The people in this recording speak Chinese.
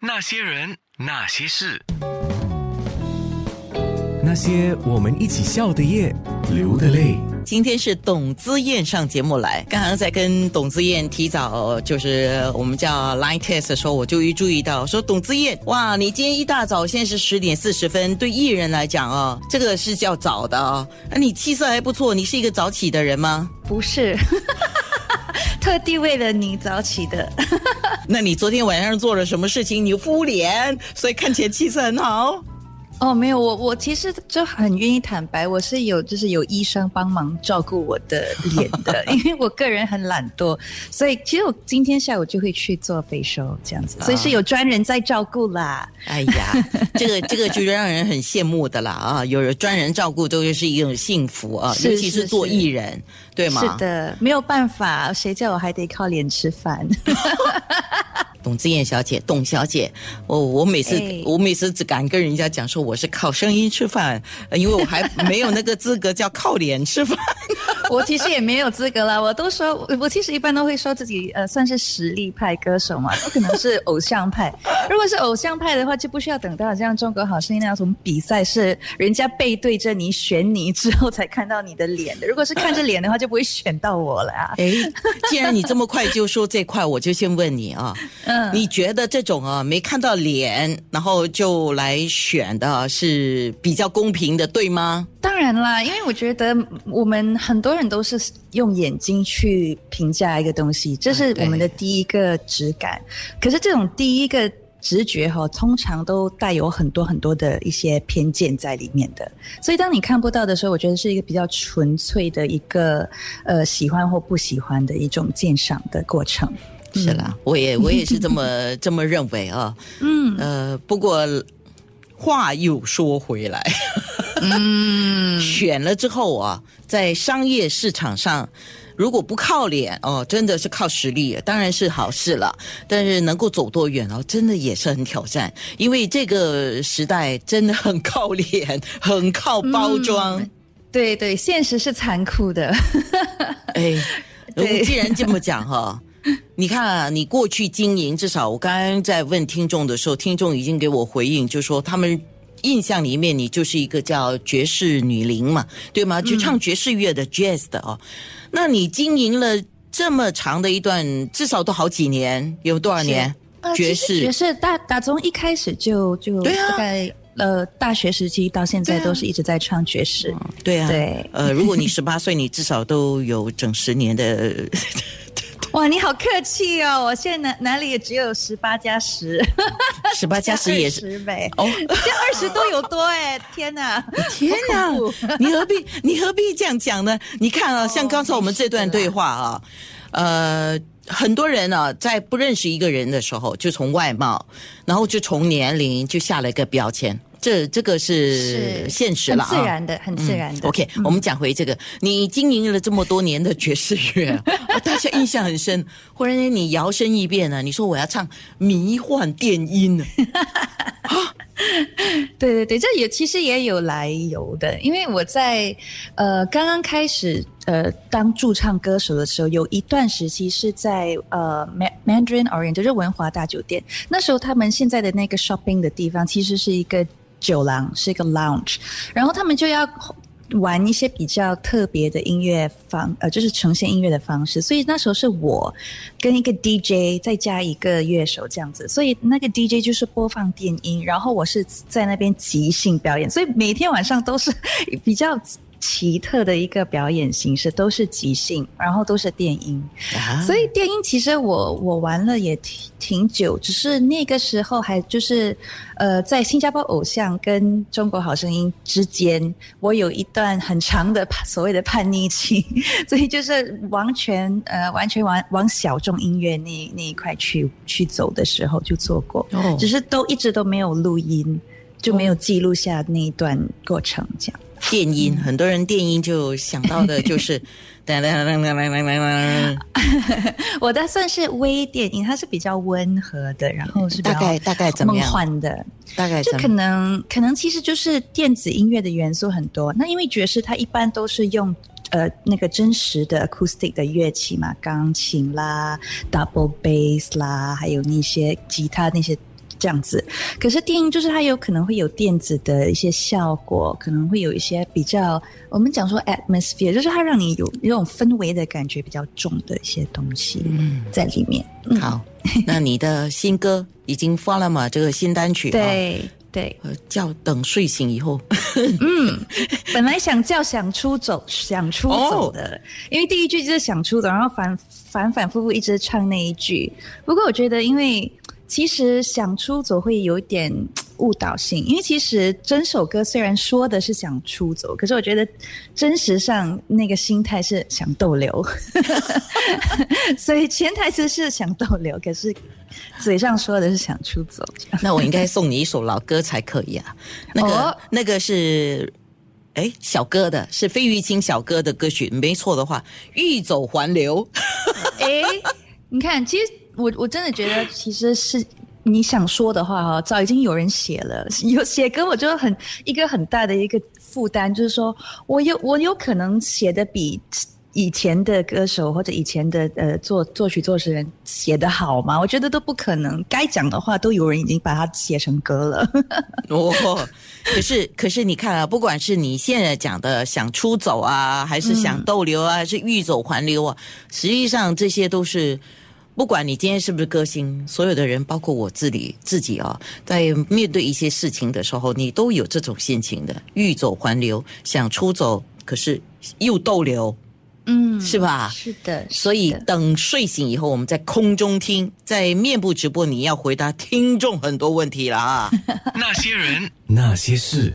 那些人，那些事，那些我们一起笑的夜，流的泪。今天是董姿燕上节目来，刚刚在跟董姿燕提早就是我们叫 line test 的时候，我就一注意到说董姿燕，哇，你今天一大早，现在是十点四十分，对艺人来讲哦，这个是叫早的哦。那你气色还不错，你是一个早起的人吗？不是，特地为了你早起的。那你昨天晚上做了什么事情？你敷脸，所以看起来气色很好。哦，没有，我我其实就很愿意坦白，我是有就是有医生帮忙照顾我的脸的，因为我个人很懒惰，所以其实我今天下午就会去做肥收这样子，所以是有专人在照顾啦。哎呀，这个这个就让人很羡慕的啦啊，有专人照顾都是一种幸福啊，尤其是做艺人，对吗？是的，没有办法，谁叫我还得靠脸吃饭。董志燕小姐，董小姐，我我每次我每次只敢跟人家讲说我是靠声音吃饭，因为我还没有那个资格叫靠脸吃饭。我其实也没有资格啦，我都说我其实一般都会说自己呃算是实力派歌手嘛，不可能是偶像派。如果是偶像派的话，就不需要等到像《中国好声音》那样从比赛是人家背对着你选你之后才看到你的脸的。如果是看着脸的话，就不会选到我了啊。哎，既然你这么快就说这块，我就先问你啊。嗯，你觉得这种啊没看到脸，然后就来选的是比较公平的，对吗？当然啦，因为我觉得我们很多人都是用眼睛去评价一个东西，这是我们的第一个直感。可是这种第一个直觉哈，通常都带有很多很多的一些偏见在里面的。所以当你看不到的时候，我觉得是一个比较纯粹的一个呃喜欢或不喜欢的一种鉴赏的过程。是啦，我也我也是这么这么认为啊。嗯，呃，不过话又说回来，嗯，选了之后啊，在商业市场上，如果不靠脸哦，真的是靠实力，当然是好事了。但是能够走多远哦，真的也是很挑战，因为这个时代真的很靠脸，很靠包装。对对，现实是残酷的。哎，既然这么讲哈。你看啊，你过去经营，至少我刚刚在问听众的时候，听众已经给我回应，就说他们印象里面你就是一个叫爵士女伶嘛，对吗？就唱爵士乐的 jazz 的哦。那你经营了这么长的一段，至少都好几年，有多少年？爵士爵士大打从一开始就就大概呃大学时期到现在都是一直在唱爵士。对啊，对。呃，如果你十八岁，你至少都有整十年的。哇，你好客气哦！我现在哪哪里也只有十八加十，十八加十也是呗。哦，这二十多有多哎！天哪，天哪！你何必你何必这样讲呢？你看啊，像刚才我们这段对话啊，呃，很多人呢在不认识一个人的时候，就从外貌，然后就从年龄就下了一个标签。这这个是现实了，很自然的，很自然的。OK，我们讲回这个，你经营了这么多年的爵士乐，大家印象很深。忽然间你摇身一变呢，你说我要唱迷幻电音呢？啊，对对对，这也其实也有来由的，因为我在呃刚刚开始呃当驻唱歌手的时候，有一段时期是在呃 Mandarin Orient，就是文华大酒店。那时候他们现在的那个 shopping 的地方，其实是一个。酒廊是一个 lounge，然后他们就要玩一些比较特别的音乐方，呃，就是呈现音乐的方式。所以那时候是我跟一个 DJ 再加一个乐手这样子，所以那个 DJ 就是播放电音，然后我是在那边即兴表演，所以每天晚上都是比较。奇特的一个表演形式，都是即兴，然后都是电音，所以电音其实我我玩了也挺挺久，只是那个时候还就是呃，在新加坡偶像跟中国好声音之间，我有一段很长的所谓的叛逆期，所以就是完全呃完全往往小众音乐那那一块去去走的时候就做过，只是都一直都没有录音，就没有记录下那一段过程这样。电音，很多人电音就想到的就是。我的算是微电音，它是比较温和的，然后是大概大概怎么样？梦幻的，大概就可能可能其实就是电子音乐的元素很多。那因为爵士它一般都是用呃那个真实的 acoustic 的乐器嘛，钢琴啦、double bass 啦，还有那些吉他那些。这样子。可是电音就是它有可能会有电子的一些效果，可能会有一些比较我们讲说 atmosphere，就是它让你有那种氛围的感觉比较重的一些东西在里面。好，那你的新歌已经发了吗？这个新单曲，对对，叫等睡醒以后。嗯，本来想叫想出走，想出走的，因为第一句就是想出走，然后反反反复复一直唱那一句。不过我觉得，因为其实想出走会有一点误导性，因为其实整首歌虽然说的是想出走，可是我觉得真实上那个心态是想逗留，所以潜台词是想逗留，可是嘴上说的是想出走。那我应该送你一首老歌才可以啊，那个那个是。哎，小哥的是费玉清小哥的歌曲，没错的话，欲走还留。哎，你看，其实我我真的觉得，其实是你想说的话哈，早已经有人写了。有写歌，我觉得很一个很大的一个负担，就是说我有我有可能写的比。以前的歌手或者以前的呃作作曲作词人写的好吗？我觉得都不可能。该讲的话都有人已经把它写成歌了。哦，可是可是你看啊，不管是你现在讲的想出走啊，还是想逗留啊，还是欲走还留啊，实际上这些都是不管你今天是不是歌星，所有的人，包括我自己自己啊，在面对一些事情的时候，你都有这种心情的，欲走还留，想出走，可是又逗留。嗯，是吧？是的，所以等睡醒以后，我们在空中听，在面部直播，你要回答听众很多问题了啊。那些人，那些事。